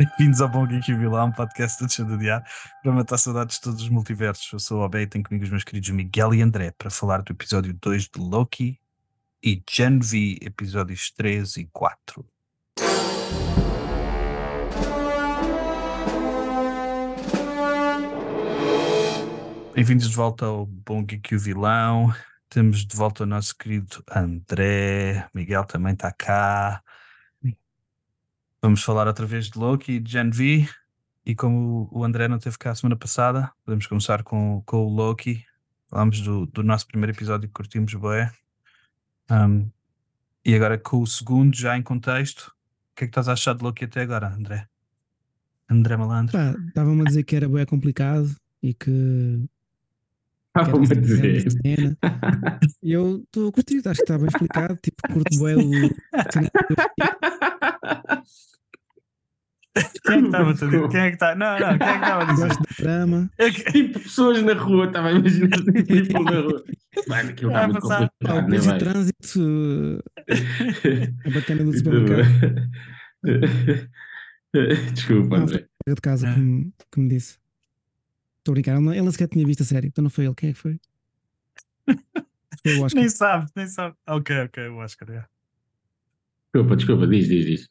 Bem-vindos ao Bom Geek Vilão, podcast do Deixa de Odiar, para matar saudades de todos os multiversos. Eu sou o Obey e tenho comigo os meus queridos Miguel e André para falar do episódio 2 de Loki e Gen V, episódios 3 e 4. Bem-vindos de volta ao Bom Geek Vilão. Temos de volta o nosso querido André. Miguel também está cá. Vamos falar outra vez de Loki e de Gen V. E como o André não teve cá a semana passada, podemos começar com, com o Loki. Falamos do, do nosso primeiro episódio que curtimos bem. Um, e agora com o segundo, já em contexto, o que é que estás a achar de Loki até agora, André? André Malandro. Estavam-me a dizer que era bem complicado e que. Estavam-me a dizer. Cena. E eu estou a curtir, acho que está bem explicado. Tipo, curto bem o. Quem é que estava a dizer? Quem é que está? Não, não, quem é que estava a dizer? Gosto da trama. É que- Tipo, pessoas na rua, estava a imaginar tipo na rua. Mano, aquilo está Vai muito passar. Pá, o complicado, né, preço de vai? trânsito. A bacana do supermercado. Desculpa, André. o de casa que me, que me disse. Estou a brincar, ele, ele sequer tinha visto a série, então não foi ele. Quem é que foi? Foi o Oscar. Nem sabe, nem sabe. Ok, ok, o Oscar. é. Desculpa, desculpa, diz, diz, diz.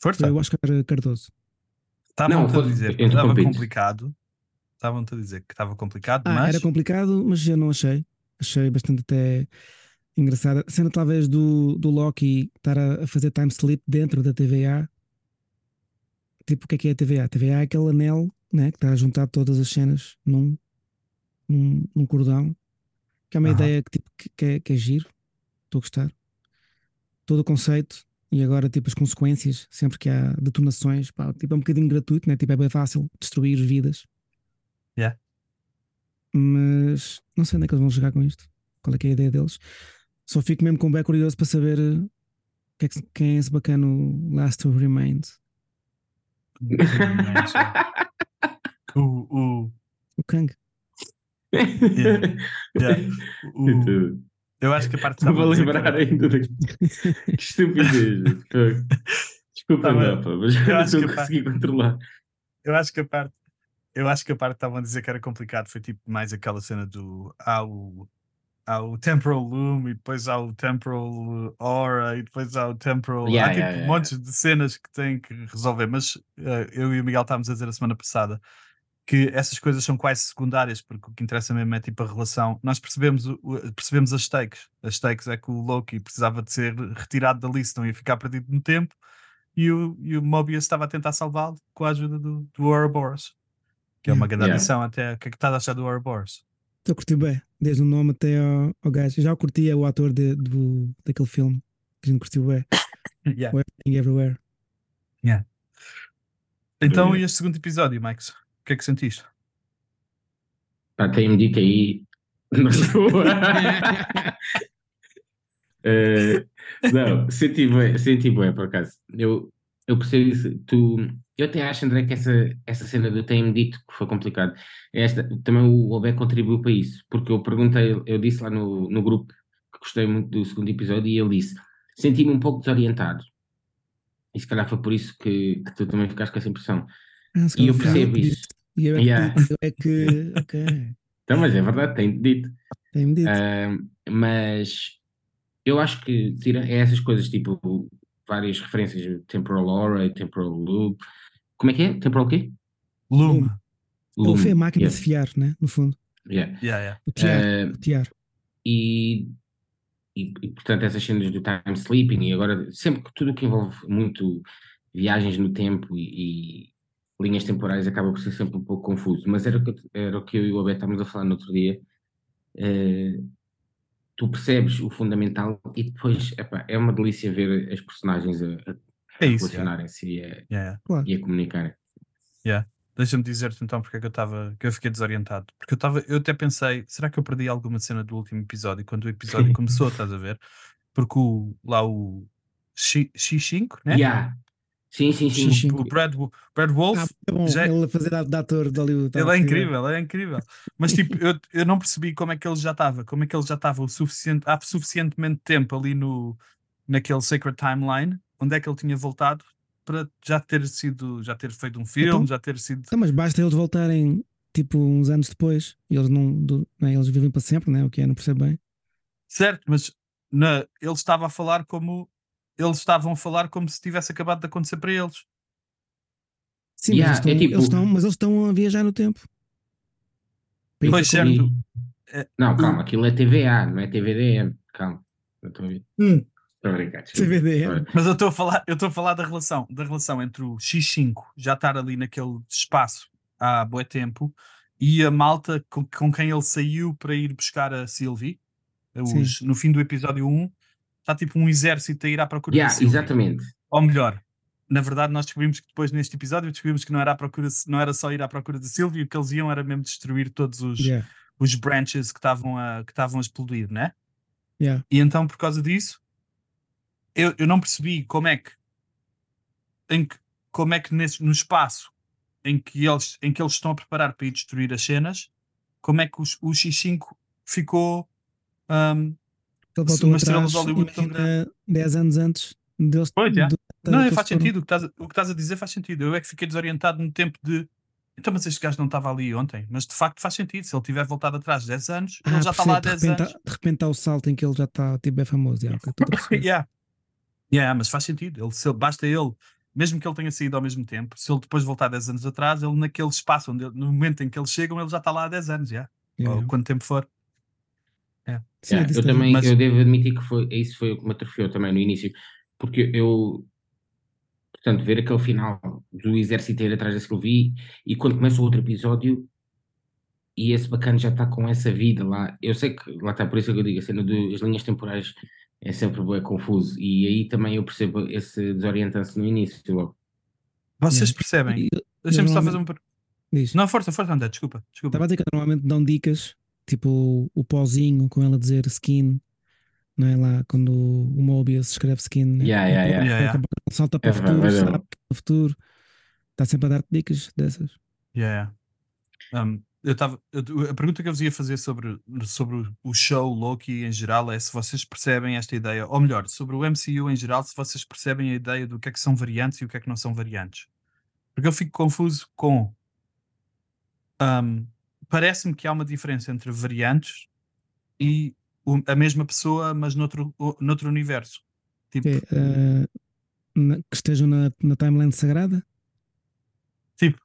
Força. Foi o Oscar Cardoso. Estavam-te a dizer que estava complicado. Estavam-te a dizer que estava complicado, Ah, mas era complicado, mas eu não achei. Achei bastante até engraçada. A cena talvez do, do Loki estar a, a fazer time sleep dentro da TVA. Tipo, o que é que é a TVA? A TVA é aquele anel né, que está a juntar todas as cenas num, num, num cordão. Que é uma Aham. ideia que, tipo, que, que é, que é giro. Estou a gostar. Todo o conceito e agora tipo as consequências, sempre que há detonações, pá, tipo, é um bocadinho gratuito, né? tipo, é bem fácil destruir vidas. Yeah. Mas não sei onde é que eles vão chegar com isto. Qual é que é a ideia deles? Só fico mesmo com bem curioso para saber eh, que é que- quem é esse bacano Last Who Remains. o, o, O Kang. yeah, o- Muito- eu acho que a parte que Estava que lembrar era- ainda da que estupidez. Desculpa, Tava- Rafa, mas eu não acho estou que a a parte- controlar. eu acho que a parte eu acho que a parte que estavam a dizer que era complicado foi tipo mais aquela cena do há o, há o temporal loom e depois há o temporal aura e depois há o temporal Yeah, há tipo yeah, yeah, montes de cenas que têm que resolver mas eh, eu e o Miguel estávamos a dizer a semana passada que essas coisas são quase secundárias porque o que interessa mesmo é tipo a relação nós percebemos, o- percebemos as stakes as stakes é que o Loki precisava de ser retirado da lista não ia ficar perdido no tempo e o, e o Mobius estava a tentar salvá-lo com a ajuda do, do Ouroboros que é uma grande Yeah. adição até o que é que estás a achar do Ouroboros? Estou a curtir bem, desde o nome até ao, ao gajo. Já o curtia o ator de, do, daquele filme que a gente curtiu bem. Yeah. Everything Everywhere. Então, Yeah. e este segundo episódio, Max? O que é que sentiste? Pá, tem-me dito aí na rua. Eh, não, senti bem, senti bem, por acaso. Eu, eu percebo isso. Tu, eu até acho, André, que essa, essa cena do tem-me dito que foi complicado. Esta, também o Obé contribuiu para isso, porque eu perguntei, eu disse lá no, no grupo que gostei muito do segundo episódio e ele disse: senti-me um pouco desorientado. E se calhar foi por isso que, que tu também ficaste com essa impressão. Ah, E eu percebo isso. E eu é Yeah. que, eu é que ok, Então, mas é verdade, tem dito. tem-me dito. Ah, mas eu acho que tira é essas coisas, tipo várias referências, temporal aura, temporal loop. Como é que é? Temporal o quê? Loom. Loom, foi a máquina yeah, de fiar, né? No fundo. yeah. Yeah, yeah. O tiar. O tiar. e, e, e, portanto essas cenas do time sleeping e agora sempre que tudo que envolve muito viagens no tempo e linhas temporais acaba por ser sempre um pouco confuso, mas era o que, eu- era o que eu e o Abel estávamos a falar no outro dia. Eh, tu percebes o fundamental e depois epá, é uma delícia ver as personagens a, a É isso. Yeah. relacionarem-se e, a, Yeah, yeah. Claro. e a comunicarem. Deixa-me dizer-te então porque é que eu estava que eu fiquei desorientado. Porque eu estava, eu até pensei, será que eu perdi alguma cena do último episódio quando o episódio começou, estás a ver? Porque o, lá o X- X5, né? Yeah. Sim, sim, sim. Xixi. O Brad, Brad Wolf, Ah, é bom, já- ele a fazer de ator de Hollywood. tá Ele é a incrível, ele é incrível. Mas tipo, eu, eu não percebi como é que ele já estava, como é que ele já estava o suficiente, há suficientemente tempo ali no, naquele Sacred Timeline, onde é que ele tinha voltado para já ter sido, já ter feito um filme, Então? já ter sido. Então, mas basta eles voltarem tipo uns anos depois e eles não, do- né, eles vivem para sempre, né? O que é, não percebo bem. Certo, mas na, ele estava a falar como eles estavam a falar como se tivesse acabado de acontecer para eles. Sim, Yeah, mas, eles estão, é tipo- eles estão, mas eles estão a viajar no tempo. Para Pois certo. Não, calma, aquilo é TVA, não é TVDM. Calma. Eu Estou a ver. Hum. Estou a brincar. Mas eu estou a falar, eu estou a falar da relação, da relação entre o X5 já estar ali naquele espaço há bué tempo e a malta com, com quem ele saiu para ir buscar a Sylvie. Os- no fim do episódio 1 está tipo um exército a ir à procura Yeah, da Sylvie. exatamente. Ou melhor, na verdade, nós descobrimos que depois neste episódio descobrimos que não era, à procura, não era só ir à procura da Sylvie, o que eles iam era mesmo destruir todos os, Yeah, os branches que estavam a, que estavam a explodir, né? yeah. E então, por causa disso, eu, eu não percebi como é que, em que como é que nesse, no espaço em que, eles, em que eles estão a preparar para ir destruir as cenas, como é que os, o X5 ficou. um, Ele voltou estrela atrás, Hollywood imagina 10 anos antes deles. Pois, yeah. do- não, que faz foram. sentido. O que, estás a, o que estás a dizer faz sentido. Eu é que fiquei desorientado no tempo de. Então, mas este gajo não estava ali ontem. Mas de facto faz sentido. Se ele tiver voltado atrás 10 anos, Ah, ele já está lá há percebo, 10 de repente, anos. De repente há o salto em que ele já está tipo, é famoso. Yeah, yeah. Yeah, mas faz sentido. Ele, se basta ele, mesmo que ele tenha saído ao mesmo tempo, se ele depois voltar 10 anos atrás, ele naquele espaço, onde no momento em que eles chegam, ele já está lá há 10 anos, já. Yeah, Ou quanto tempo for. Sim, Yeah, disse eu também. Mas- eu devo admitir que foi, isso foi o que me atrofiou também no início, porque eu, portanto, ver aquele final do exército ir atrás da Sylvie e quando começa o outro episódio e esse bacana já está com essa vida lá, eu sei que lá está, por isso é que eu digo, a cena das linhas temporais é sempre bem confuso e aí também eu percebo esse desorientante no início logo. Vocês Yeah. percebem? E- Deixa-me só fazer um. Diz. Não, força, força, André, desculpa. desculpa. Estava a dizer que normalmente dão dicas, tipo o, o pozinho com ela dizer skin, não é lá quando o Mobius escreve skin, né? Yeah, yeah, yeah. Yeah, yeah. salta para É o futuro, é que no futuro está sempre a dar-te dicas dessas. Yeah. Um, eu tava, eu- a pergunta que eu vos ia fazer sobre, sobre o- o show Loki em geral é se vocês percebem esta ideia, ou melhor, sobre o MCU em geral, se vocês percebem a ideia do que é que são variantes e o que é que não são variantes. Porque eu fico confuso com. um, Parece-me que há uma diferença entre variantes e o- a mesma pessoa, mas noutro, o- noutro universo. Tipo, Que, é, eh, na- que estejam na, na timeline sagrada. tipo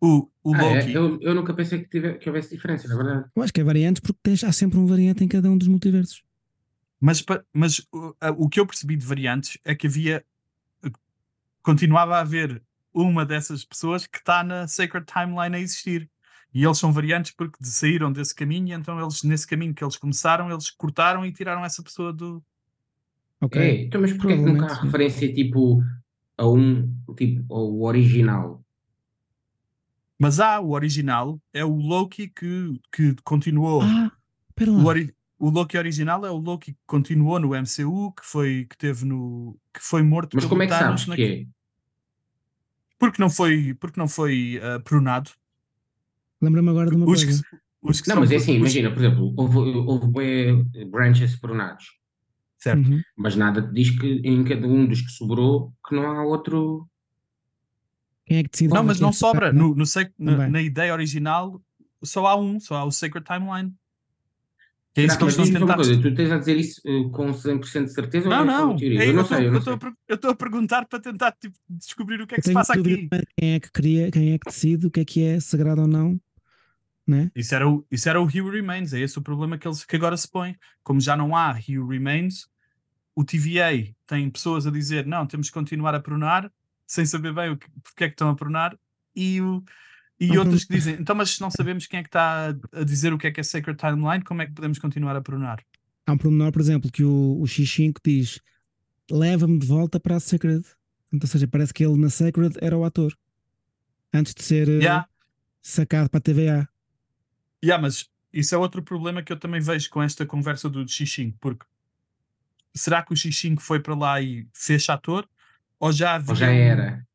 o, o Ah, é? Loki. eu, eu nunca pensei que, tive, que houvesse diferença, na verdade. Eu acho que é variantes porque tens, há sempre um variante em cada um dos multiversos. Mas, mas o, o que eu percebi de variantes é que havia. Continuava a haver uma dessas pessoas que está na Sacred Timeline a existir. E eles são variantes porque saíram desse caminho, e então eles, nesse caminho que eles começaram, eles cortaram e tiraram essa pessoa do. Ok. É, então, mas porquê que nunca há referência tipo a um, tipo, ao original? Mas há o original, é o Loki que, que continuou. Ah, lá. O, ori- o Loki original é o Loki que continuou no MCU, que foi que teve no. que foi morto Mas pelo como é que Thanos sabes na- que é? Porque não foi, porque não foi ah, pronado. Lembra-me agora de uma Os que, coisa. os que Não, mas é assim, os- imagina, por exemplo, houve, houve branches pronados, Certo. Uhum. mas nada te diz que em cada um dos que sobrou que não há outro. Quem é que decide? Não, mas não é que sobra. não? No, no sec- na, na ideia original só há um, só há o Sacred Timeline. Que é isso Será que eles estão tentar. coisa, tu tens a dizer isso eh, com 100% de certeza Não, ou é só não. uma teoria? é- eu não estou- sei, eu não estou sei. eu estou a perguntar para tentar tipo, descobrir o que é que se passa aqui. quem é que cria, quem é que decide o que é que é sagrado ou não, né? Isso era, o, isso era o Who Remains. É esse o problema que, eles, que agora se põe. Como já não há Who Remains, o TVA tem pessoas a dizer não, temos que continuar a pronar, sem saber bem o que, porque é que estão a pronar, e, o, e Não, outros que dizem então, mas se não sabemos quem é que está a, a dizer o que é que é Sacred Timeline, como é que podemos continuar a pronar? Há um pormenor, por exemplo, que o, o X5 diz: leva-me de volta para a Sacred. Então, ou seja, parece que ele na Sacred era o ator antes de ser eh, Yeah. sacado para a TVA. Yeah, mas isso é outro problema que eu também vejo com esta conversa do X5, porque será que o X5 foi para lá e fez ator? Ou já havia Ou já um- era.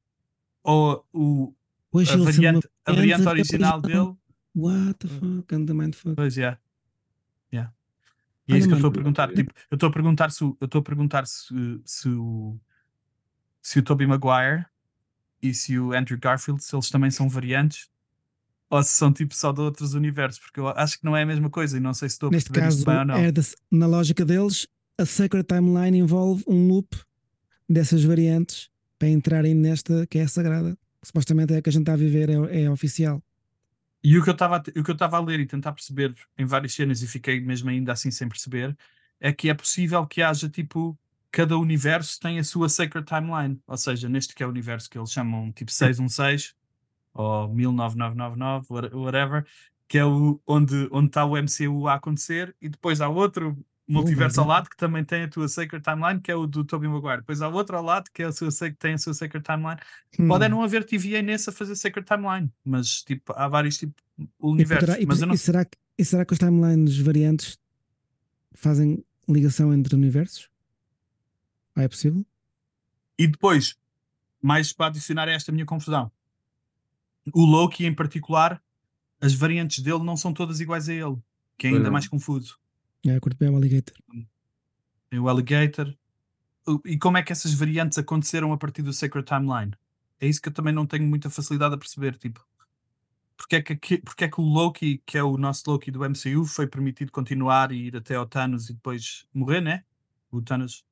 ou o, Pois a variante, a variante original dele? What the fuck, anda mindfuck. Pois é. Yeah. E é isso que eu estou a perguntar. Tipo, eu estou a perguntar se, o- eu estou a perguntar se, se, o, se o Tobey Maguire e se o Andrew Garfield, se eles também são variantes ou se são tipo só de outros universos, porque eu acho que não é a mesma coisa e não sei se estou a Neste perceber caso, isto bem ou não. é da- na lógica deles, a Sacred Timeline envolve um loop dessas variantes para entrarem nesta que é a sagrada. Supostamente é a que a gente está a viver, é, é oficial. E o que eu estava a te- o que eu estava a ler e tentar perceber em várias cenas e fiquei mesmo ainda assim sem perceber é que é possível que haja tipo cada universo tem a sua sacred timeline, ou seja, neste que é o universo que eles chamam tipo 616 ou 19999 what- whatever, que é o onde onde está o MCU a acontecer e depois há outro multiverso ao lado que também tem a tua sacred timeline, que é o do Tobey Maguire. Depois há outro ao lado que é a sua, tem a sua sacred timeline. Pode é Hum. não haver TVA nesse a fazer Sacred Timeline, mas tipo, há vários tipo E, universos. poderá- e- mas eu não e será, que- e será que os timelines variantes fazem ligação entre universos? Ah, é possível? E depois, mais para adicionar a esta minha confusão, o Loki em particular, as variantes dele não são todas iguais a ele, que é ainda não. mais confuso. É, curto bem o Alligator. Tem o Alligator. E como é que essas variantes aconteceram a partir do Sacred Timeline? É isso que eu também não tenho muita facilidade a perceber. Tipo, porque é que, porque é que o Loki, que é o nosso Loki do MCU, foi permitido continuar e ir até ao Thanos e depois morrer, né? O Thanos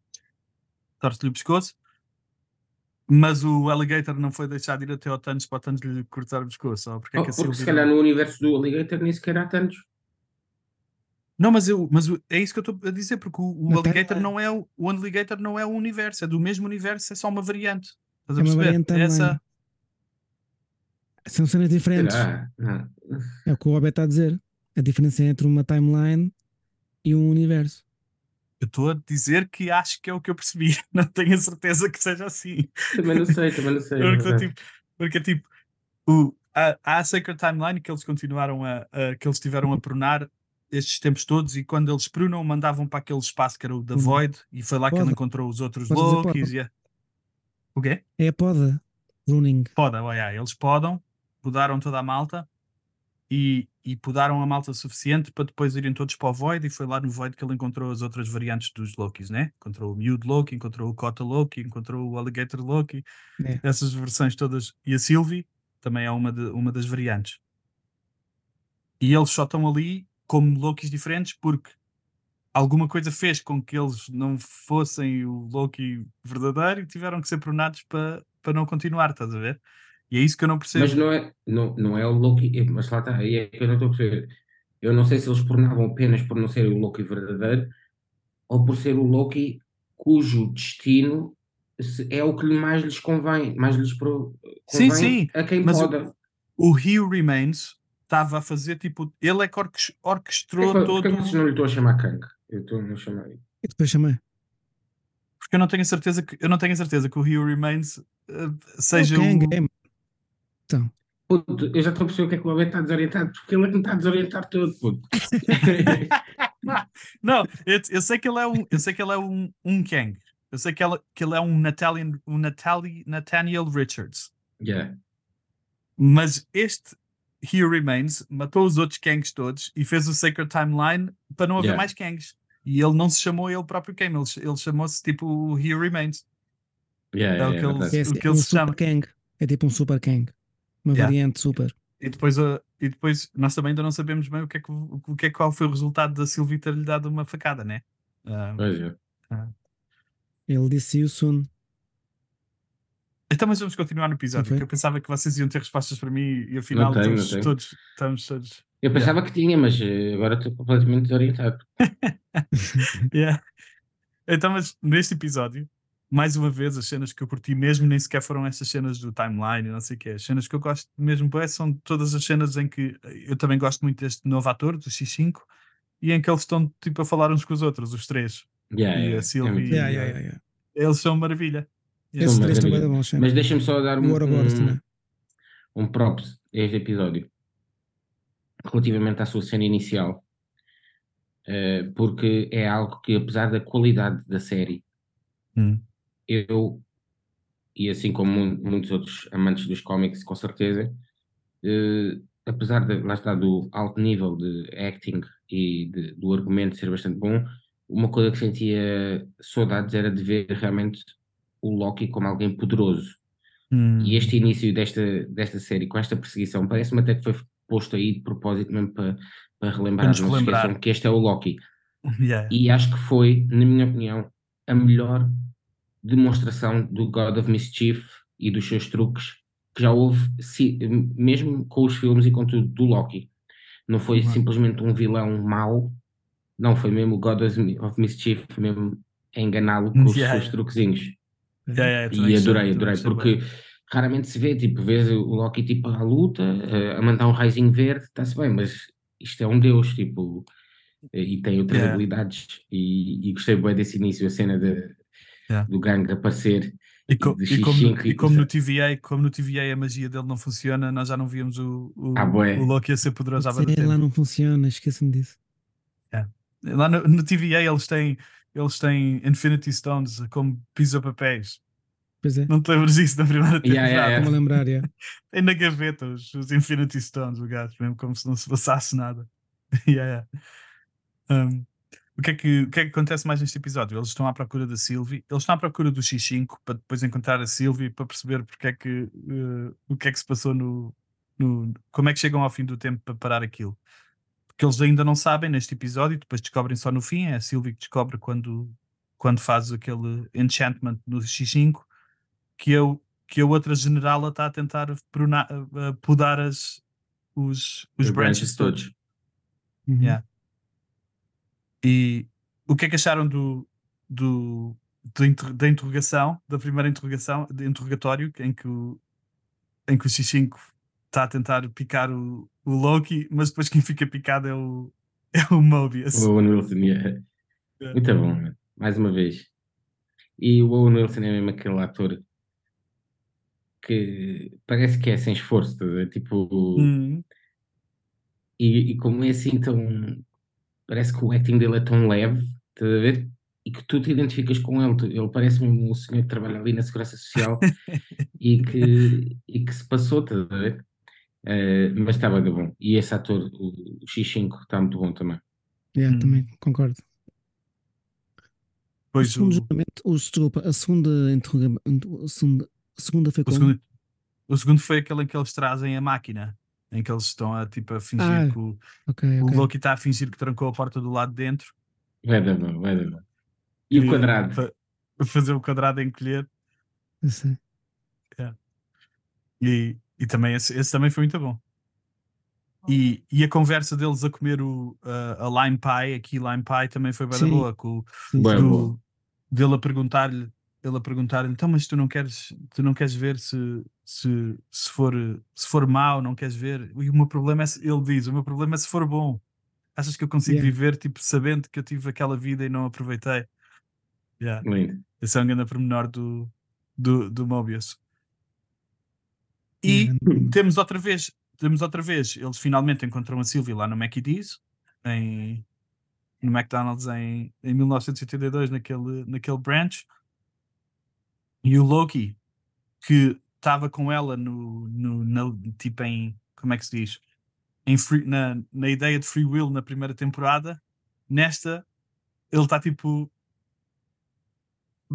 torce-lhe o pescoço. Mas o Alligator não foi deixado ir até ao Thanos para o Thanos lhe cortar o pescoço. Ou porque é Oh, que a porque se calhar no universo do Alligator nem sequer há tantos. Não, mas, eu, mas é isso que eu estou a dizer, porque o, o Na Alligator não é o, o Alligator não é o universo, é do mesmo universo, é só uma variante. Estás a É uma perceber? variante timeline. Essa, São cenas diferentes. Não. É o que o Obed está a dizer. A diferença entre uma timeline e um universo. Eu estou a dizer que acho que é o que eu percebi. Não tenho a certeza que seja assim. Também não sei, também não sei. é Porque, verdade. tipo, porque tipo, o, há, há a Sacred Timeline que eles continuaram a, a- que eles tiveram a prunar estes tempos todos e quando eles prunam mandavam para aquele espaço que era o The Hum. Void e foi lá que ele Poda. encontrou os outros Podes Lokis poda. e a... o quê? É a poda. Runing. Poda, olha, eles podam, podaram toda a malta e, e podaram a malta suficiente para depois irem todos para o Void e foi lá no Void que ele encontrou as outras variantes dos Lokis, né? Encontrou o Mewed Loki, encontrou o Kota Loki, encontrou o Alligator Loki, É. essas versões todas. E a Sylvie também é uma, de- uma das variantes. E eles só estão ali como Lokis diferentes porque alguma coisa fez com que eles não fossem o Loki verdadeiro e tiveram que ser prunados para, para não continuar, estás a ver? E é isso que eu não percebo. Mas não é, não, não é o Loki, é, mas lá está, aí é que eu não estou a perceber. Eu não sei se eles pornavam apenas por não ser o Loki verdadeiro ou por ser o Loki cujo destino é o que mais lhes convém, mais lhes pro- Sim, convém sim, a quem mas o- poda. O Who Remains estava a fazer tipo. Ele é que orquestrou que- todo. porquê que vocês não lhe estão a chamar Kang? Eu estou a chamar. E depois chamei. Porque eu não tenho a certeza que eu não tenho a certeza que o Who Remains eh, seja É o Kang, o. é, Então, Puto, eu já estou a perceber o que é que o Abel está desorientado, porque ele é que me está a desorientar todo, puto. Não, eu, eu sei que ele é um, eu sei que ele é um, um Kang. Eu sei que ele, que ele é um Natalian, um Natali, Nathaniel Richards. Yeah. Mas este He Who Remains matou os outros Kangs todos e fez o Sacred Timeline para não haver Yeah. mais Kangs. E ele não se chamou ele próprio Kang, ele, ele chamou-se tipo o He Who Remains. Yeah, É yeah, o que é, o que é ele um se chama. super Kang. É tipo um super Kang. Uma Yeah. variante super. E depois, uh, e depois nós também ainda não sabemos bem o que é que, o, que é qual foi o resultado da Sylvie ter lhe dado uma facada, né? Ah, Pois é. Ele disse you soon. então, mas vamos continuar no episódio, foi? porque eu pensava que vocês iam ter respostas para mim e afinal tenho, todos, todos estamos todos. Eu pensava que tinha, mas eh, agora estou completamente desorientado. Yeah. Então, mas neste episódio, mais uma vez, as cenas que eu curti mesmo nem sequer foram essas cenas do timeline e não sei o que. As cenas que eu gosto mesmo bué são todas as cenas em que eu também gosto muito deste novo ator, do X5, e em que eles estão tipo a falar uns com os outros, os três. Yeah, E a Sylvie- é muito- Yeah, yeah, yeah, yeah. Eles são maravilha. Esses três também é bom. Mas deixa-me só dar um, um, um props a este episódio relativamente à sua cena inicial, eh, porque é algo que, apesar da qualidade da série, Hum. Eu, e assim como mu- muitos outros amantes dos cómics, com certeza, eh, apesar de, lá está, do alto nível de acting e de- do argumento ser bastante bom, uma coisa que sentia saudades era de ver realmente o Loki como alguém poderoso. Hum, E este início desta, desta série, com esta perseguição, parece-me até que foi posto aí de propósito mesmo para, para relembrar, nos não relembrar. que este é o Loki. yeah. E acho que foi, na minha opinião, a melhor demonstração do God of Mischief e dos seus truques que já houve, si- mesmo com os filmes e com tudo, do Loki. Não foi Uhum. simplesmente um vilão mau, não, foi mesmo o God of Mischief, mesmo a enganá-lo com os Yeah, seus truquezinhos. Yeah, yeah, E adorei, adorei, porque raramente se vê, tipo, vês o Loki tipo à luta, eh, a mandar um raizinho verde, está-se bem, mas isto é um deus, tipo, eh, e tem outras habilidades, e, e gostei bem desse início, a cena de, Yeah. do gangue aparecer, E, co- e como, no, X5 e como no TVA, como no TVA a magia dele não funciona, nós já não víamos o, o, Ah, o Loki a ser poderoso muito lá não funciona, esqueça-me disso. Lá no, no TVA eles têm, eles têm Infinity Stones como piso-papéis. Pois é, Não te lembras disso da primeira Yeah, yeah, temporada? yeah. como a lembrar, yeah. Tem na gaveta os, os Infinity Stones, o gajo, mesmo como se não se passasse nada. Yeah, yeah. Um, o, que é que, o que é que acontece mais neste episódio? Eles estão à procura da Sylvie, eles estão à procura do X5 para depois encontrar a Sylvie para perceber porque é que, uh, o que é que se passou no, no. Como é que chegam ao fim do tempo para parar aquilo. Porque eles ainda não sabem neste episódio, depois descobrem só no fim. É a Sylvie que descobre quando, quando faz aquele enchantment no X5 que, eu, que a outra generala está a tentar pruna- uh, podar as, os, os Os branches todos. Uhum. Yeah. E o que é que acharam do, do, da interrogação, da primeira interrogação, de interrogatório, em que o, em que o X5 está a tentar picar o, o Loki, mas depois quem fica picado é o, é o Mobius. O Owen Wilson, yeah. Yeah. Muito bom, mais uma vez. E o Owen Wilson é mesmo aquele ator que parece que é sem esforço, ver? tipo, Hum, e, e como é assim tão. Parece que o acting dele é tão leve, estás a ver? E que tu te identificas com ele. Tu- Ele parece mesmo um senhor que trabalha ali na Segurança Social e, que, e que se passou, estás a ver? Eh, mas está bem bom. E esse ator, o, o X5, está muito bom também. Yeah, Hum. também concordo. O Pois o, segundo julgamento, o, desculpa, a segunda interrogamento, a segunda, a segunda foi o, como? segundo, o segundo foi aquele em que eles trazem a máquina, em que eles estão a, tipo, a fingir Ah, que o, Ok, o ok. Loki está a fingir que trancou a porta do lado de dentro. Vai dar bom, vai dar bom. E o que- quadrado? fa- fazer o quadrado a encolher. Eu sei. E, e também esse, esse também foi muito bom. E, e a conversa deles a comer o, a, a lime pie, aqui lime pie, também foi bem Sim. boa. Com, o- Sim, Bué sim. boa. do, dele a perguntar-lhe, ele a perguntar-lhe, então, mas tu não queres, tu não queres ver se, se, se, for, se for mau, não queres ver? E o meu problema é, se- ele diz, o meu problema é se for bom. Achas que eu consigo Yeah. viver, tipo, sabendo que eu tive aquela vida e não aproveitei? Yeah. Lindo. Esse é um grande pormenor do, do, do Mobius. E Yeah, temos outra vez, temos outra vez, eles finalmente encontram a Sylvie lá no Mackie D's, em, no McDonald's em, em 1982, naquele, naquele branch. E o Loki, que estava com ela no, no, na- tipo em, como é que se diz? Em free- na, na ideia de free will na primeira temporada, nesta ele está tipo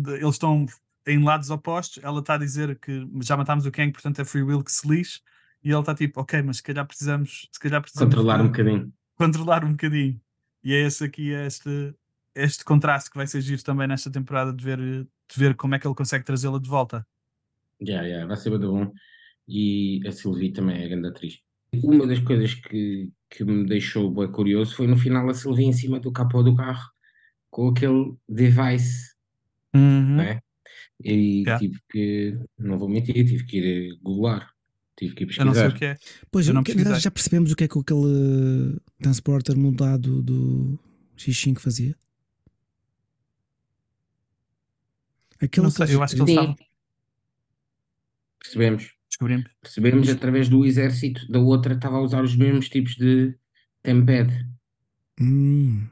eles estão em lados opostos. Ela está a dizer que já matámos o Kang, portanto é free will que se lixe. E ele está tipo, ok, mas se calhar precisamos, se calhar precisamos Controlar um bocadinho. controlar um bocadinho. E é esse aqui, é este, este contraste que vai ser giro também nesta temporada de ver, de ver como é que ele consegue trazê-la de volta. Já, já, vai ser muito bom. E a Sylvie também é grande atriz. Uma das coisas que, que me deixou bem curioso foi no final a Sylvie em cima do capô do carro com aquele device, não é? E Yeah. tive que, não vou mentir, tive que ir googlar, tive que ir Eu não sei pesquisar. o que é. Pois, Eu não pesquisei. já percebemos o que é que aquele transporter mudado do X5 fazia? Aquele Não sei, que eu acho que Sim. estavam. Percebemos. Descobrimos. Percebemos através do exército da outra estava a usar os mesmos tipos de tempad. Hum,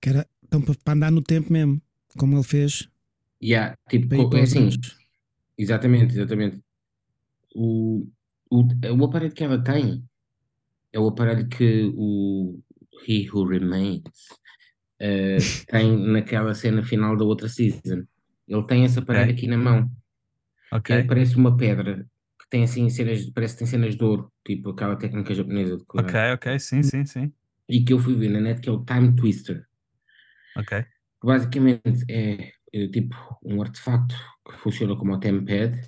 que era então, para andar no tempo mesmo, como ele fez Yeah, tipo, é assim, outros. exatamente, exatamente. O, o, o aparelho que ela tem é o aparelho que o He Who Remains eh, tem naquela cena final da outra season. Ele tem essa parede Ok. aqui na mão. Ok. Ele parece uma pedra que tem assim cenas, parece que tem cenas de ouro, tipo aquela técnica japonesa de curar. Ok, ok, sim, sim, sim. E que eu fui ver na net que é o Time Twister. Ok. que basicamente é, é, tipo um artefacto que funciona como o Tempad,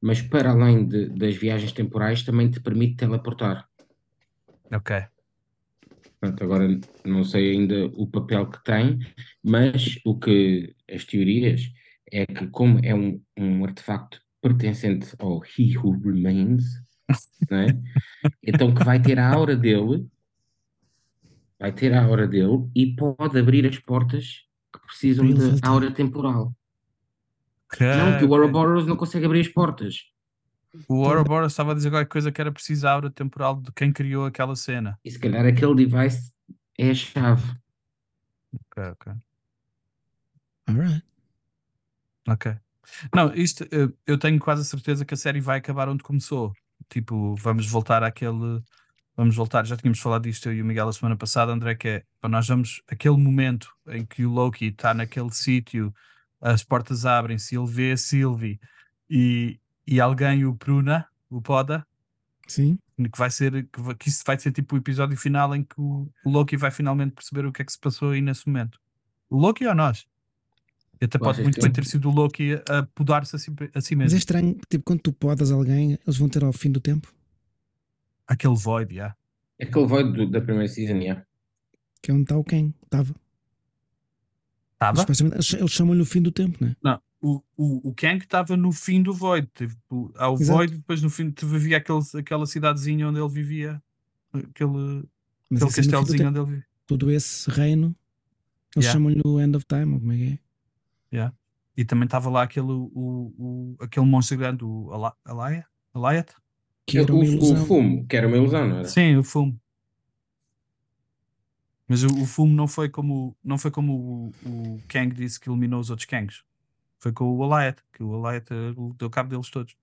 mas para além de- das viagens temporais também te permite teleportar. Ok. Portanto, agora não sei ainda o papel que tem, mas o que as teorias é que como é um, um artefacto pertencente ao He Who Remains, não é? então que vai ter a aura dele, vai ter a aura dele e pode abrir as portas que precisam voltar. aura temporal. Não, que o. Ouroboros não consegue abrir as portas. O Ouroboros estava a dizer qualquer coisa que era preciso a aura temporal de quem criou aquela cena. E se calhar aquele device é a chave. Ok, ok. Alright. Ok. Não, isto eh, eu tenho quase a certeza que a série vai acabar onde começou. Tipo, vamos voltar àquele. Vamos voltar, já tínhamos falado disto eu e o Miguel a semana passada, André, que é nós vamos aquele momento em que o Loki está naquele sítio, as portas abrem-se, ele vê a Sylvie e, e alguém o pruna, o poda, Sim. que vai ser que, vai- que isso vai ser tipo o episódio final em que o, o Loki vai finalmente perceber o que é que se passou aí nesse momento. O Loki ou nós? Até pode muito bem ter sido o Loki a, podar-se a si, a si Mas é mesmo. estranho, tipo, quando tu podas alguém, eles vão ter ao fim do tempo, Aquele void, yeah. Aquele void do- da primeira season, yeah. que é onde está o Ken. Estava. Estava? Eles, eles chamam-lhe o fim do tempo, né? Não, o, o, o Kang estava no fim do Void. Tipo, há o Exato. Void, depois no fim tu vivia aquele, aquela cidadezinha onde ele vivia, aquele, Mas aquele é tempo. onde ele vivia. Todo esse reino, eles Yeah. chamam-lhe o End of Time, ou como é que é? Yeah. E também estava lá aquele, o, o, aquele monstro grande, o Ala- Alaya? Alayat? Que era o, uma o ilusão. fumo, que era uma ilusão, não era? Sim, o fumo. Mas o, o fumo não foi como, não foi como o, o Kang disse que eliminou os outros Kangs. Foi com o Alayat, que o Alayat eh, deu cabo deles todos.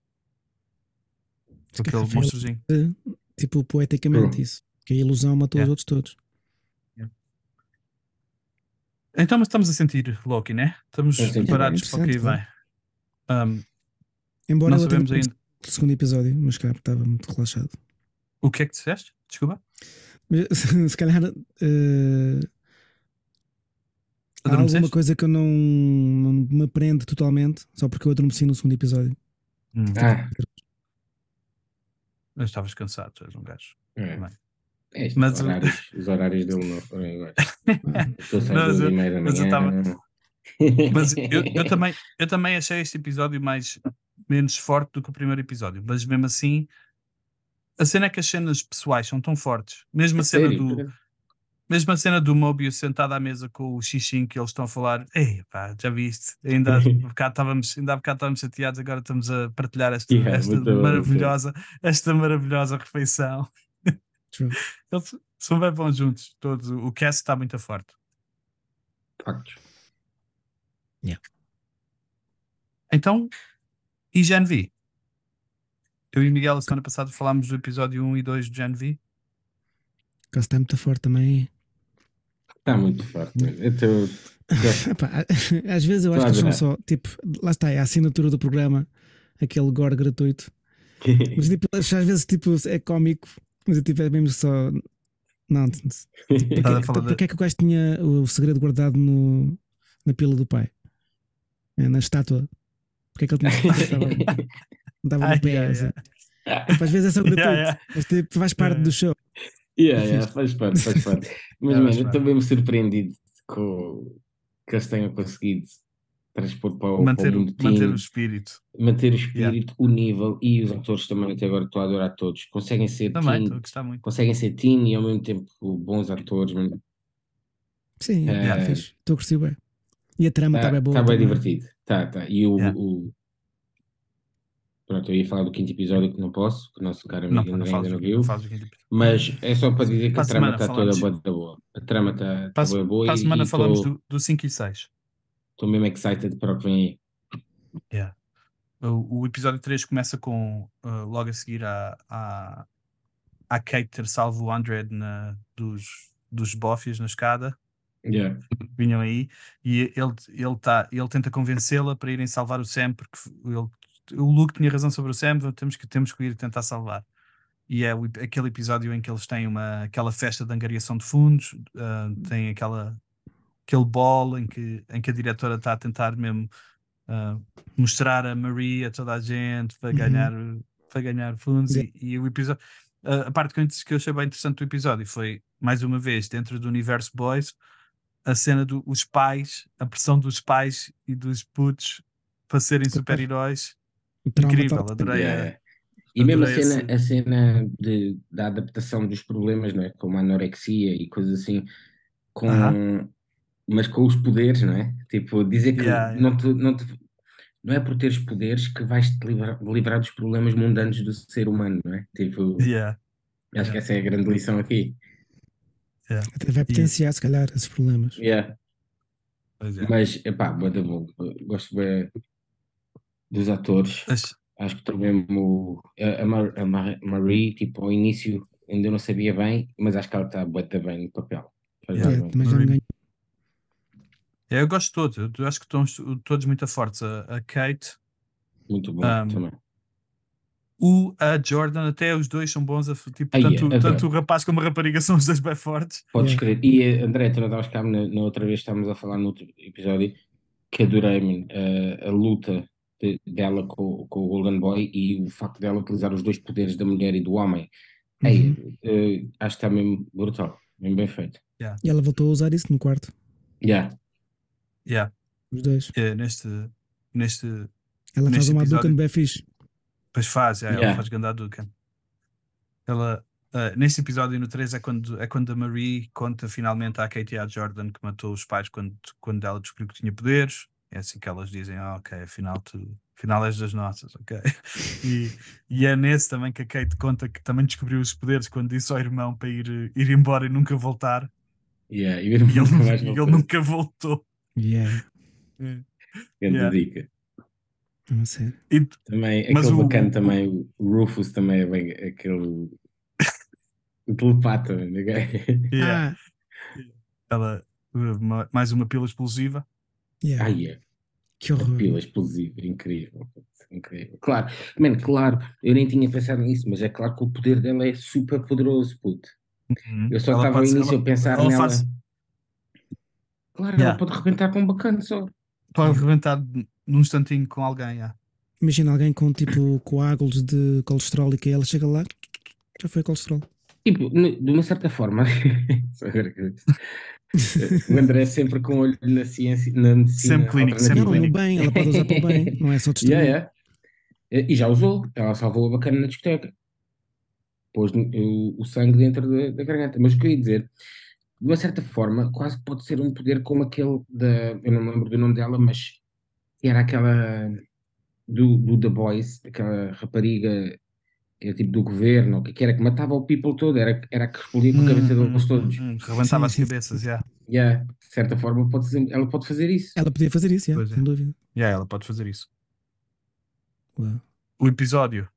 Se Aquele calhar foi monstro ele, Tipo, poeticamente, True. isso. Que a ilusão matou Yeah. os outros todos. Então, mas estamos a sentir Loki, né? Estamos sentir. preparados para o que vem. Um, Embora não sabemos ainda. o segundo episódio, mas cá estava muito relaxado. O que é que disseste? Desculpa. Mas, se calhar eh, há alguma coisa que eu não, não me prende totalmente, só porque eu adormeci no segundo episódio. Hum, Ah, eu estavas cansado, és um gajo. é. É, estes Mas o- horários, os horários dele não foram iguais. Estou Mas eu- mas eu tava- Mas eu, eu também, eu também achei este episódio mais menos forte do que o primeiro episódio. Mas mesmo assim, a cena é que as cenas pessoais são tão fortes. Mesmo a cena Sério? do, mesmo a cena do Mobius sentado à mesa com o Xixin que eles estão a falar, ei pá, já viste? Ainda há bocado estávamos, ainda há bocado estávamos chateados, agora estamos a partilhar esta, Yeah, esta muito bom, maravilhosa, esta maravilhosa refeição. Eles são bem bons juntos, todos. O cast está muito forte. Factos. Então, e Gen V? Eu e o Miguel, a semana passada, falámos do episódio 1 e 2 de Gen V. O caso está muito forte também. Está muito forte. estou. Epá, às vezes eu acho que eles são só, tipo, lá está, é a assinatura do programa, aquele gore gratuito. Mas tipo, às vezes tipo, é cómico, mas é, tipo, é mesmo só nonsense. A falar porque é que o gajo tinha o segredo guardado no, na pila do pai? É, na estátua. Porque é que ele tinha estava, estava no pé? assim. Tipo, às vezes é só gratuito, Yeah, yeah. mas tipo, faz parte Yeah. do show. Yeah, yeah, faz parte, faz parte. Mas, É, mano, eu estou mesmo surpreendido com que eles tenham conseguido transpor para o, Manter, para o manter o espírito. manter o espírito, o nível e os atores também, até agora estou a adorar todos. Conseguem ser Também, teen, estou a gostar muito. conseguem ser teen e ao mesmo tempo bons atores. mano. Sim, é, Yeah. fixe. Estou a curtir bem. E a trama está Tá, bem boa. tá bem também. divertido. Tá, tá. E o, Yeah. o- Pronto, eu ia falar do quinto episódio que não posso, que o nosso caro Não, não ainda não viu. Mas é só para dizer que Para a trama está toda boa, boa. A trama está tá a- boa, boa para a e semana falamos estou do, do 5 e 6. mesmo excited para o que vem aí. O, o episódio 3 começa com uh, logo a seguir a, a, a Kate ter salvo o Andred na, dos, dos bofias na escada Yeah. vinham aí e ele, ele, tá, ele tenta convencê-la para irem salvar o Sam porque ele, o Luke tinha razão sobre o Sam, temos que, temos que ir tentar salvar. E é o, aquele episódio em que eles têm uma, aquela festa de angariação de fundos, uh, tem aquela, aquele ball em que, em que a diretora está a tentar mesmo uh, mostrar a Maria a toda a gente para Uhum. ganhar, para ganhar fundos Yeah. e, e o episódio a a parte que eu, que eu achei bem interessante do episódio foi, mais uma vez, dentro do universo Boys, a cena dos pais, a pressão dos pais e dos putos para serem super-heróis. Incrível, adorei. Yeah. E mesmo a cena, esse- a cena de, da adaptação dos problemas, não é? Como a anorexia e coisas assim, com, Aham. mas com os poderes, não é? Tipo, dizer que Yeah, yeah. Não, te, não, te, não é por teres poderes que vais te livrar, livrar dos problemas mundanos do ser humano, não é? Tipo, Yeah, acho que essa é a grande lição aqui. Até vai potenciar, se calhar, esses problemas. Yeah. pois é. Mas, epá, bué da bom. Gosto bem dos atores. Mas- Acho que também o, a, a, Mar- a Mar- Marie, tipo, ao início ainda não sabia bem, mas acho que ela está da bem no papel. Yeah. É, bem. também. É, eu gosto de todos, eu- acho que estão todos muito fortes. A, a Kate, Muito bom Um, também. o, a Jordan, até os dois são bons. A, tipo, tanto, adoro. tanto o rapaz como a rapariga são os dois bem fortes. Podes Yeah. crer. E eh, André, tu não cá na, na outra vez, estávamos a falar no outro episódio, que adorei, man, a, a luta de- dela com, com o Golden Boy e o facto dela utilizar os dois poderes da mulher e do homem. Ei, Uhum. eh, acho que está mesmo brutal, mesmo bem feito. E ela voltou a usar isso no quarto, Yeah. Yeah, os dois. é, neste, neste. Ela faz Neste uma episódio- Dukan bem fixe. Pois faz, é, ela Yeah. faz ganda Dukan. Ela, ah, neste episódio no 3 é quando, é quando a Marie conta finalmente à Kate e à Jordan que matou os pais quando, quando ela descobriu que tinha poderes. É assim que elas dizem: ah, ok, afinal tu afinal és das nossas, ok. E, e é nesse também que a Kate conta que também descobriu os poderes quando disse ao irmão para ir, ir embora e nunca voltar. Yeah. E E ele, nunca mais e ele voltou. nunca voltou. Yeah. Grande Yeah. dica. Não sei. E, Também, Mas aquele o- bacana o- também, o Rufus também é bem aquele. o telepata, man, ok? yeah, Ah, ela, uma- mais uma pila explosiva. Yeah. Ai, é. que horror. Pila explosiva, incrível. Incrível. Claro, man, claro, eu nem tinha pensado nisso, mas é claro que o poder dela é super poderoso, puto. Uhum. Eu só Ela estava ser- início ela- a pensar ela nela. faz- Claro, Yeah. ela pode arrebentar com um bacana só. Pode arrebentar num instantinho com alguém. yeah. Imagina alguém com tipo coágulos de colesterol e que ela chega lá, já foi colesterol. Tipo, de uma certa forma, só agora que- o André é sempre com olho na ciência, na medicina Sempre clínico, sempre Não, no bem, ela pode usar para o bem, não é só destruir. Yeah, yeah. E já usou, ela salvou a bacana na discoteca. Pôs o, o sangue dentro da, da garganta. Mas o que eu ia dizer, de uma certa forma, quase pode ser um poder como aquele da. Eu não me lembro do nome dela, mas era aquela do, do The Boys, aquela rapariga, era tipo do governo, o que que era, que matava o people todo, era, era a que explodia com a cabeça Hum, deles hum, todos. hum, hum. Rebentava Sim, as cabeças, sim. yeah. Yeah, de certa forma, pode ser- ela pode fazer isso. Ela podia fazer isso, yeah, Pois é. sem dúvida. Yeah, ela pode fazer isso. Uau. O episódio,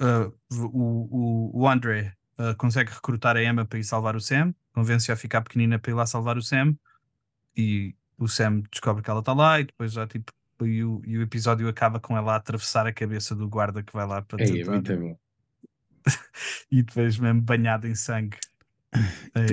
uh, o, o, o André uh, consegue recrutar a Emma para ir salvar o Sam, convence-a a ficar pequenina para ir lá salvar o Sam, e o Sam descobre que ela está lá, e depois já tipo. E o, e o episódio acaba com ela a atravessar a cabeça do guarda que vai lá para Ei, é tentar. muito bom. e depois mesmo banhado em sangue.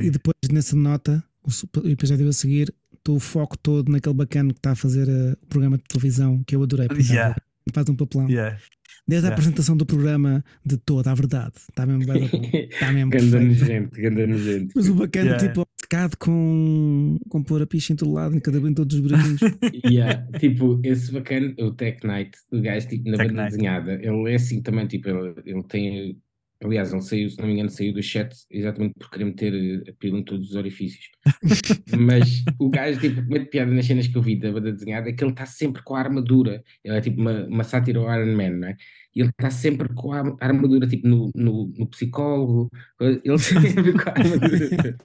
E depois nessa nota, o episódio a seguir, estou o foco todo naquele bacana que está a fazer eh, o programa de televisão, que eu adorei. Yeah. Faz um papelão. yeah. Desde a yeah. apresentação do programa de toda a verdade. Está mesmo bem. Está mesmo Ganda nojento, nojento. Mas o bacana, Yeah. tipo, secado com, com pôr a picha em todo lado, em cada em todos os buraquinhos. Yeah, tipo, esse bacana, o Tech Knight, o gajo, tipo, na Tech banda Knight. desenhada, ele é assim também, tipo, ele, ele tem, aliás, ele saiu, se não me engano, saiu do chat exatamente por querer meter eh, a pila em todos os orifícios. Mas o gajo, tipo, mete piada nas cenas que eu vi da banda desenhada, é que ele está sempre com a armadura, ele é tipo uma, uma sátira ao Iron Man, não é? E ele está sempre com a armadura, tipo, no, no, no psicólogo, ele sempre com a armadura.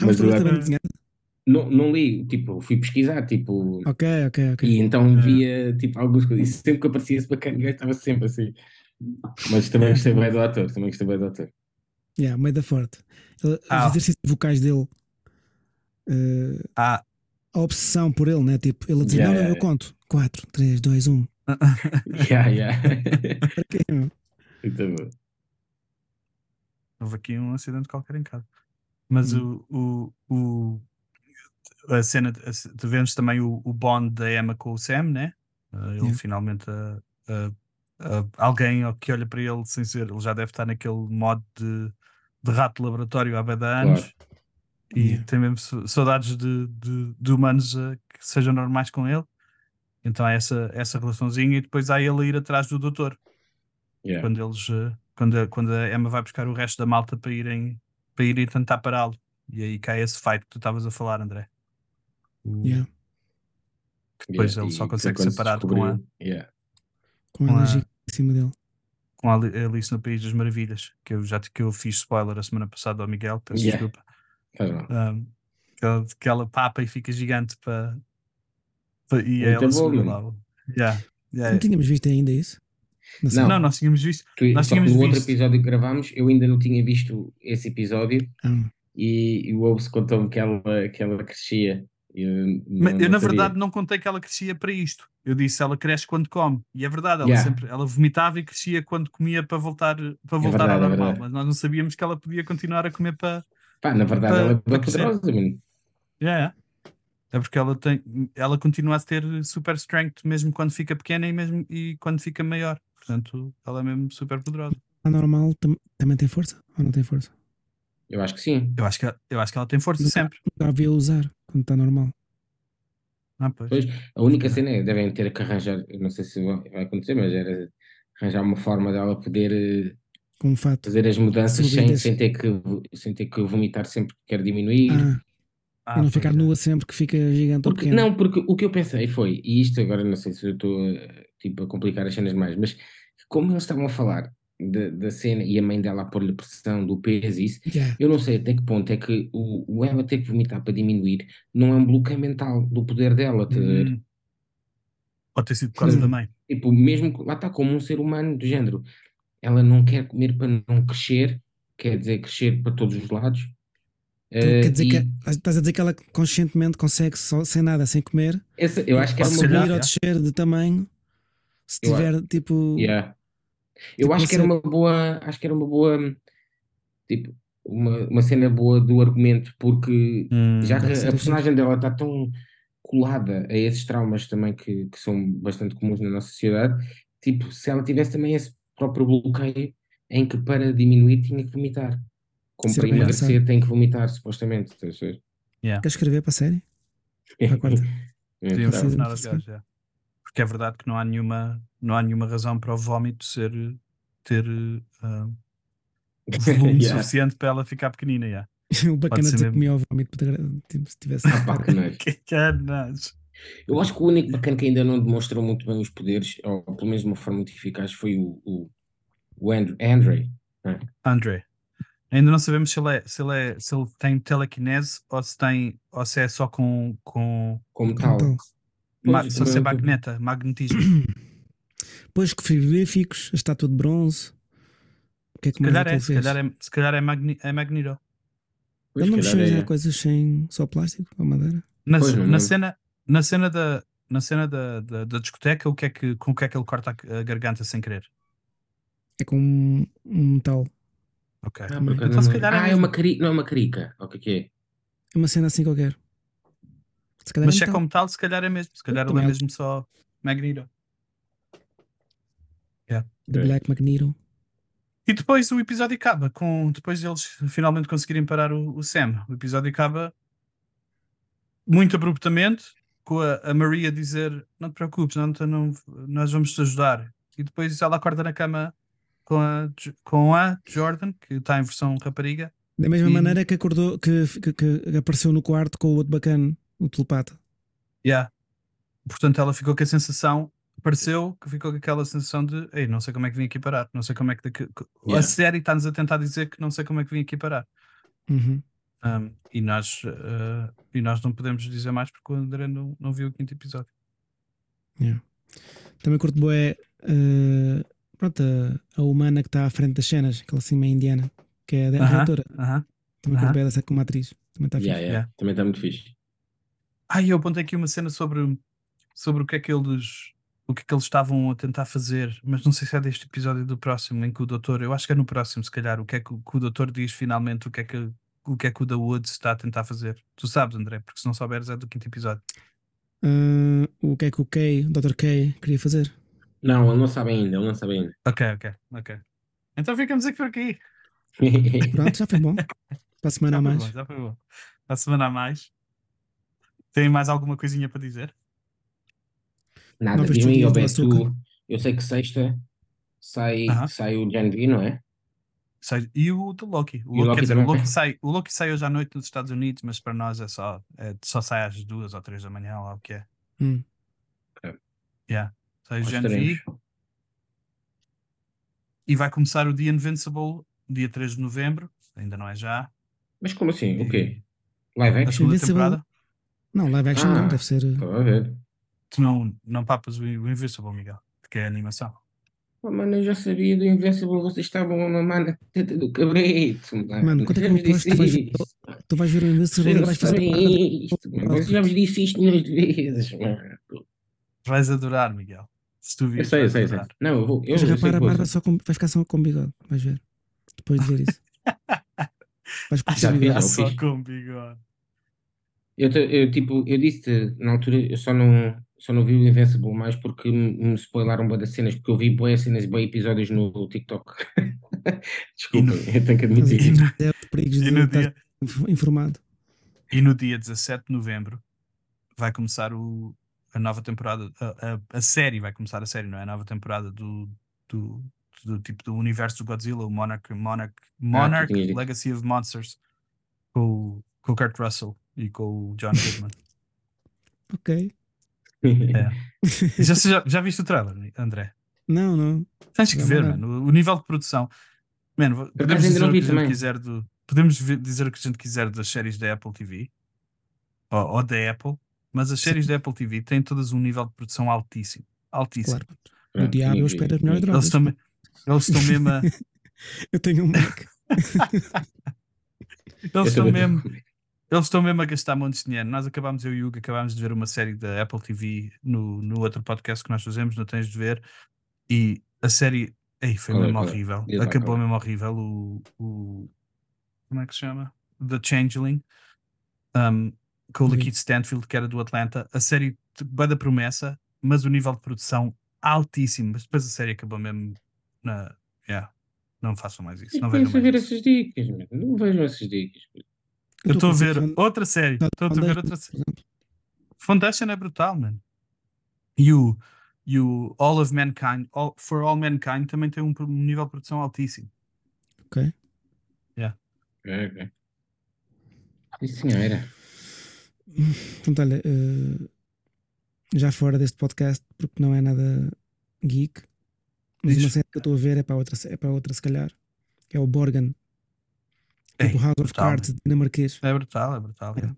Mas o desenhado? não, não li, tipo, fui pesquisar, tipo, Ok, ok, ok. e então Ah. via tipo algumas coisas. E sempre que aparecia esse bacana, o gajo estava sempre assim. Mas também gostei bem do ator, também gostei bem do ator. Yeah, meio da forte. Ele- Os Ah. exercícios vocais dele eh, Ah, a obsessão por ele, né? Tipo, ele a dizer: Yeah, Não, não, yeah, eu yeah. conto. 4, 3, 2, 1. Yeah, yeah. Para? Muito bom. houve aqui um acidente qualquer em casa. Mas Hum. o, o, o- a cena, a tu vemos também o, o bond da Emma com o Sam, né? Uh, ele Yeah. finalmente uh, uh, uh, alguém que olha para ele sem ser, ele já deve estar naquele modo de, de rato de laboratório há bem de anos e Yeah. tem mesmo sa- saudades de, de, de humanos uh, que sejam normais com ele. Então há essa, essa relaçãozinha e depois há ele a ir atrás do doutor Yeah. quando eles uh, quando, a, quando a Emma vai buscar o resto da malta para irem para irem tentar pará-lo e aí cai esse fight que tu estavas a falar André Yeah. que depois Yeah, ele só consegue quando ser se parado com a. Yeah. Com a energia em cima dele. com a Ali- Alice no País das Maravilhas que eu já que eu fiz spoiler a semana passada ao Miguel peço Yeah. desculpa. Um, que, ela, que ela papa e fica gigante para, para- e Muito ela bom, segura mano. lá yeah, yeah, Não tínhamos visto ainda isso? Não. Não. não, nós tínhamos visto Tu, Nós tínhamos no outro visto. episódio que gravámos, eu ainda não tinha visto esse episódio Ah, e, e o Obs contou-me que ela, que ela crescia. Eu, Mas não- eu, na verdade, não contei que ela crescia para isto. Eu disse ela cresce quando come. E é verdade, ela Yeah. sempre ela vomitava e crescia quando comia para voltar, para voltar verdade, é ao normal. verdade. Mas nós não sabíamos que ela podia continuar a comer para. Pá, na verdade, Para- ela é para poderosa, mano. Yeah. É porque ela tem, ela continua a ter super strength mesmo quando fica pequena e mesmo e quando fica maior. Portanto, ela é mesmo super poderosa. a normal tam- também tem força? Ou não tem força? Eu acho que sim. Eu acho que, ela- eu acho que ela tem força Nunca- sempre. Nunca a vi usar quando está normal. Ah, pois. Pois, a única cena é devem ter que arranjar, não sei se vai acontecer, mas era arranjar uma forma dela poder eh, Com um fato. fazer as mudanças sem, sem, ter que, sem ter que vomitar sempre que quer diminuir. Ah, Ah, e não ficar é. nua sempre que fica gigante ou Porque, pequena. não, porque o que eu pensei foi, e isto agora não sei se eu estou eh, tipo, a complicar as cenas mais, mas como eles estavam a falar da, cena e a mãe dela a pôr-lhe pressão do peso e isso, Yeah. eu não sei até que ponto é que o, o ela ter que vomitar para diminuir não é um bloqueio mental do poder dela, a ver? Hum. Pode ter sido por causa da mãe. Tipo, mesmo que- lá está como um ser humano do género, ela não quer comer para não crescer, quer dizer, crescer para todos os lados. Tu Eh, quer dizer e que estás a dizer que ela conscientemente consegue só, sem nada, sem comer, essa, eu acho que Pode uma subir ou descer de tamanho se Eu tiver tipo. Yeah. Eu Tipo, acho que era uma boa, acho que era uma boa, tipo, uma, uma cena boa do argumento, porque Hum. já que a personagem dela está tão colada a esses traumas também que, que são bastante comuns na nossa sociedade, tipo, se ela tivesse também esse próprio bloqueio em que para diminuir tinha que vomitar. Como Isso para emagrecer tem que vomitar, supostamente. Yeah. Quer escrever para a série? Para a quarta. É, os sim. Porque é verdade que não há nenhuma, não há nenhuma razão para o vómito ser ter ah, volume Yeah. suficiente para ela ficar pequenina. Yeah. o bacana de mesmo. comia ao vómito ter- tipo, se tivesse. Ah, que canas. Eu acho que o único bacana que ainda não demonstrou muito bem os poderes, ou pelo menos de uma forma muito eficaz, foi o, o, o Andrew, Andre. André. Ainda não sabemos se ele, é, se, ele é, se ele tem telecinese ou se, tem, ou se é só com, com Como tal. Pois, só se é magneta, magnetismo. Pois que frigoríficos, a estátua de bronze. O que é que Se mais calhar é, se calhar é, se calhar é, magni, é Magneto. Pois, Ele não se mexeu é. coisas sem só plástico ou madeira? Na, Pois, na cena, na cena, da, na cena da, da, da discoteca, o que é que, com o que é que ele corta a, garganta sem querer? É com um, um metal. Ok. Ah, Então, se não- calhar é ah, é uma cari... não é uma carica. O que é que é? É uma cena assim qualquer. Se calhar Mas é se é metal. como tal, se calhar é mesmo. Se calhar ele é Também. mesmo só Magneto. The Black Magneto. E depois o episódio acaba com. Depois eles finalmente conseguirem parar o, o Sam. O episódio acaba muito abruptamente, com a, a Maria dizer: Não te preocupes, não, não, nós vamos te ajudar. E depois ela acorda na cama com a, com a Jordan, que está em versão rapariga. Da mesma E- maneira que acordou, que, que, que apareceu no quarto com o outro bacana, o telepata. Yeah. Portanto, ela ficou com a sensação, pareceu que ficou com aquela sensação de Ei, não sei como é que vim aqui parar, não sei como é que daqui... a Yeah. série está-nos a tentar dizer que não sei como é que vim aqui parar. Uhum. Um, e, nós, uh, e nós não podemos dizer mais porque o André não, não viu o quinto episódio. Também curto boé pronto, a, a humana que está à frente das cenas, aquela assim meio indiana, que é a Aham, diretora. aham. Também Aham. curto boé dessa como atriz. Também está Yeah, fixe. yeah. Yeah. Também está muito fixe. Ah, e eu apontei aqui uma cena sobre, sobre o que é que eles o que é que eles estavam a tentar fazer, mas não sei se é deste episódio do próximo, em que o doutor, eu acho que é no próximo, se calhar, o que é que, o- que o doutor diz finalmente o que é que o que é que o The Woods está a tentar fazer. Tu sabes, André, porque se não souberes é do quinto episódio. Ah, o que é que o Kay, o Dr. Kay, queria fazer? Não, ele não sabe ainda, ele não sabe ainda. Ok, ok, ok. Então ficamos aqui por aqui. Pronto, já foi bom. Para a semana Já a mais. bom, já foi bom. Para a semana a mais. Tem mais alguma coisinha para dizer? Nada, diz-me Alberto, tu, eu sei que sexta sai, Aham. sai o V, não é? Sei- E o do Loki. O Loki, Loki quer dizer, o? Loki, sai, o Loki sai hoje à noite nos Estados Unidos, mas para nós é só, é, só sai às duas ou três da manhã, lá o que é. Hum. Yeah. Sai o V estaremos. e vai começar o The Invincible dia 3 de novembro, ainda não é já. Mas como assim? O quê? Live A action? segunda Invincible? temporada. Não, live action não, Ah. deve ser. Estava a ver. Tu não, não papas o o Invincible, Miguel, que é animação. Oh, mano, eu já sabia do Invincible, vocês estavam a mamar na teta do cabrito. Mano, quanto é que já me vos disse? Vais- isto. Tu vais ver o Invincible e não vais fazer. isto, mano. Vocês já vos disse isto milhões de vezes, mano. Vais adorar, Miguel. Se tu vires, sei, eu sei, eu sei. adorar. Não, eu vou. Eu, sei rapar que a vou. barba só com. Vai ficar só com bigode. Vais ver. Depois de ver isso. Vais o bigode. já Só com bigode. Eu, eu, tipo, eu disse na altura, eu só não, só não vi o Invincible mais porque me, me spoilaram boas das cenas, porque eu vi boas cenas, boas episódios no TikTok. Desculpa, eu tenho que admitir. E no- É perigos E de no estar dia, informado. e no dia 17 de novembro vai começar o, a nova temporada, a, a, a série vai começar a série, não é? A nova temporada do, do, do tipo do universo do Godzilla, o Monarch, Monarch, Monarch tinhas dito. Legacy of Monsters, com, com o Kurt Russell e com o John Goodman. Ok. É. já, já, já viste o trailer, André? Não, não. Tens que Já ver, mandaram. mano. O, nível de produção. Mano, podemos dizer não o que a gente quiser do. Podemos dizer o que a gente quiser das séries da Apple TV ou, ou da Apple, mas as séries da Apple TV têm todas um nível de produção altíssimo. Altíssimo. Claro. Pronto, o diabo eu espero as melhores Eles drogas. estão, eles estão mesmo a, Eu tenho um Mac. eles Eu estão mesmo eles estão mesmo a gastar de dinheiro. Nós acabámos, eu e o Hugo, acabámos de ver uma série da Apple TV no, no outro podcast que nós fazemos, não tens de ver, e a série ei, foi Qual é, mesmo é? horrível. Lá, Acabou é? mesmo horrível. O, o como é que se chama? The Changeling, um, com o vi. Lakeith Stanfield, que era do Atlanta. A série vai da promessa, mas o nível de produção altíssimo. Mas depois a série acabou mesmo na. Yeah. Não façam mais isso. Não vejam a ver mais isso. essas dicas, mano. Não vejam essas dicas. Eu estou a ver outra série. Estou a ver Foundation, outra série. Foundation é brutal, mano. E o, e o All of Mankind, All, For All Mankind, também tem um, um nível de produção altíssimo. Ok. Ok, ok. Sim, senhora. Portanto, olha, eh, já fora deste podcast, porque não é nada geek, mas Diz. uma série que eu estou a ver é para outra, é para outra se calhar, que é o Borgen, Ei, tipo House of brutal, Cards dinamarquês. É brutal, é brutal. É. é.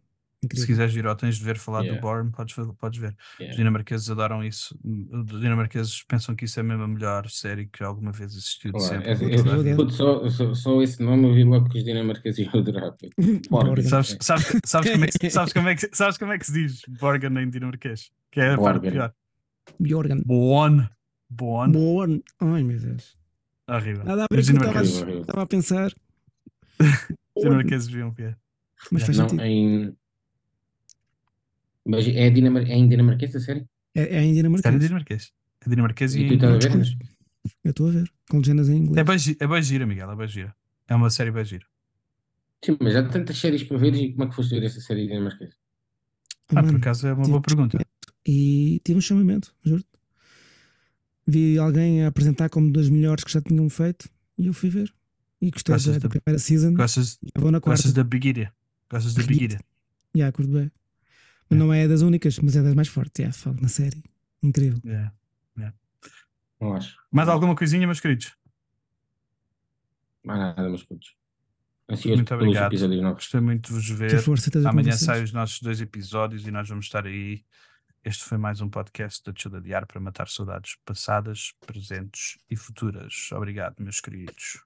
Se quiseres vir ou tens de ver falar Yeah. do Born, podes, podes ver. Os Yeah. dinamarqueses adoram isso. Os dinamarqueses pensam que isso é mesmo a melhor série que alguma vez existiu de sempre. é- eu- eu adoro. puto, só, só, só esse nome eu vi logo que os dinamarqueses iam adorar. Borgen. Sabes, sabes, sabes, como é que, sabes, como é que, sabes como é que se diz Borgen em dinamarquês? Que é a parte pior. Bjorgen. Bon. Bon. Born. Ai meu Deus. Horrível. Nada a ver Os com o que estava a pensar, os dinamarqueses deviam ver. mas faz Não, sentido. em. Mas é, dinamar... é em dinamarquês a série? É, é em dinamarquês. dinamarquês. É dinamarquês e, E tu estás a ver? Desculpa. Eu estou a ver, com legendas em inglês. É bem, é Miguel. É bem gira. É uma série bem gira. Sim, mas há tantas séries para ver e como é que foste ver essa série dinamarquesa? Ah, por mano, acaso é uma boa pergunta. E tive um chamamento, juro Vi alguém a apresentar como das melhores que já tinham feito e eu fui ver. E gostei Gostas da, da primeira season. Gostas, vou na quarta. gostas da Biguira? Gostas da. Biguira? Já, curto bem. Mas não é das únicas, mas é das mais fortes. Já, fogo, na série. Incrível. Yeah. Não acho. Mais alguma coisinha, meus queridos? Mais nada, meus putos. Ansioso Muito obrigado. Gostei muito de vos ver. força Amanhã saem os nossos dois episódios e nós vamos estar aí. Este foi mais um podcast da Tchula Diário para matar saudades passadas, presentes e futuras. Obrigado, meus queridos.